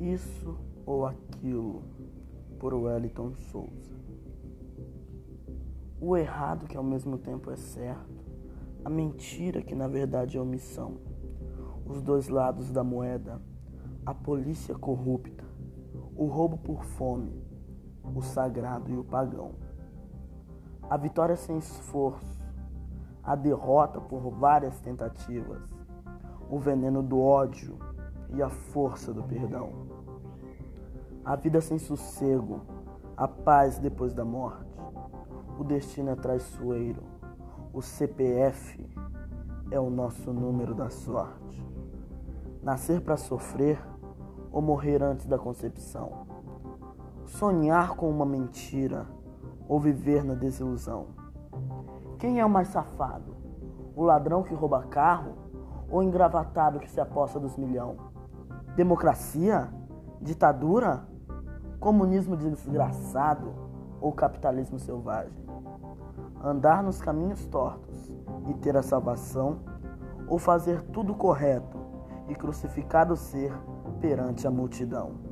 Isso ou aquilo, por Wellington Souza. O errado que ao mesmo tempo é certo, a mentira que na verdade é omissão, os dois lados da moeda, a polícia corrupta, o roubo por fome, o sagrado e o pagão. A vitória sem esforço, a derrota por várias tentativas, o veneno do ódio e a força do perdão. A vida sem sossego, a paz depois da morte, o destino é traiçoeiro, o CPF é o nosso número da sorte. Nascer para sofrer ou morrer antes da concepção. Sonhar com uma mentira ou viver na desilusão. Quem é o mais safado? O ladrão que rouba carro ou engravatado que se aposta dos milhão? Democracia? Ditadura? Comunismo desgraçado ou capitalismo selvagem? Andar nos caminhos tortos e ter a salvação ou fazer tudo correto e crucificado ser perante a multidão?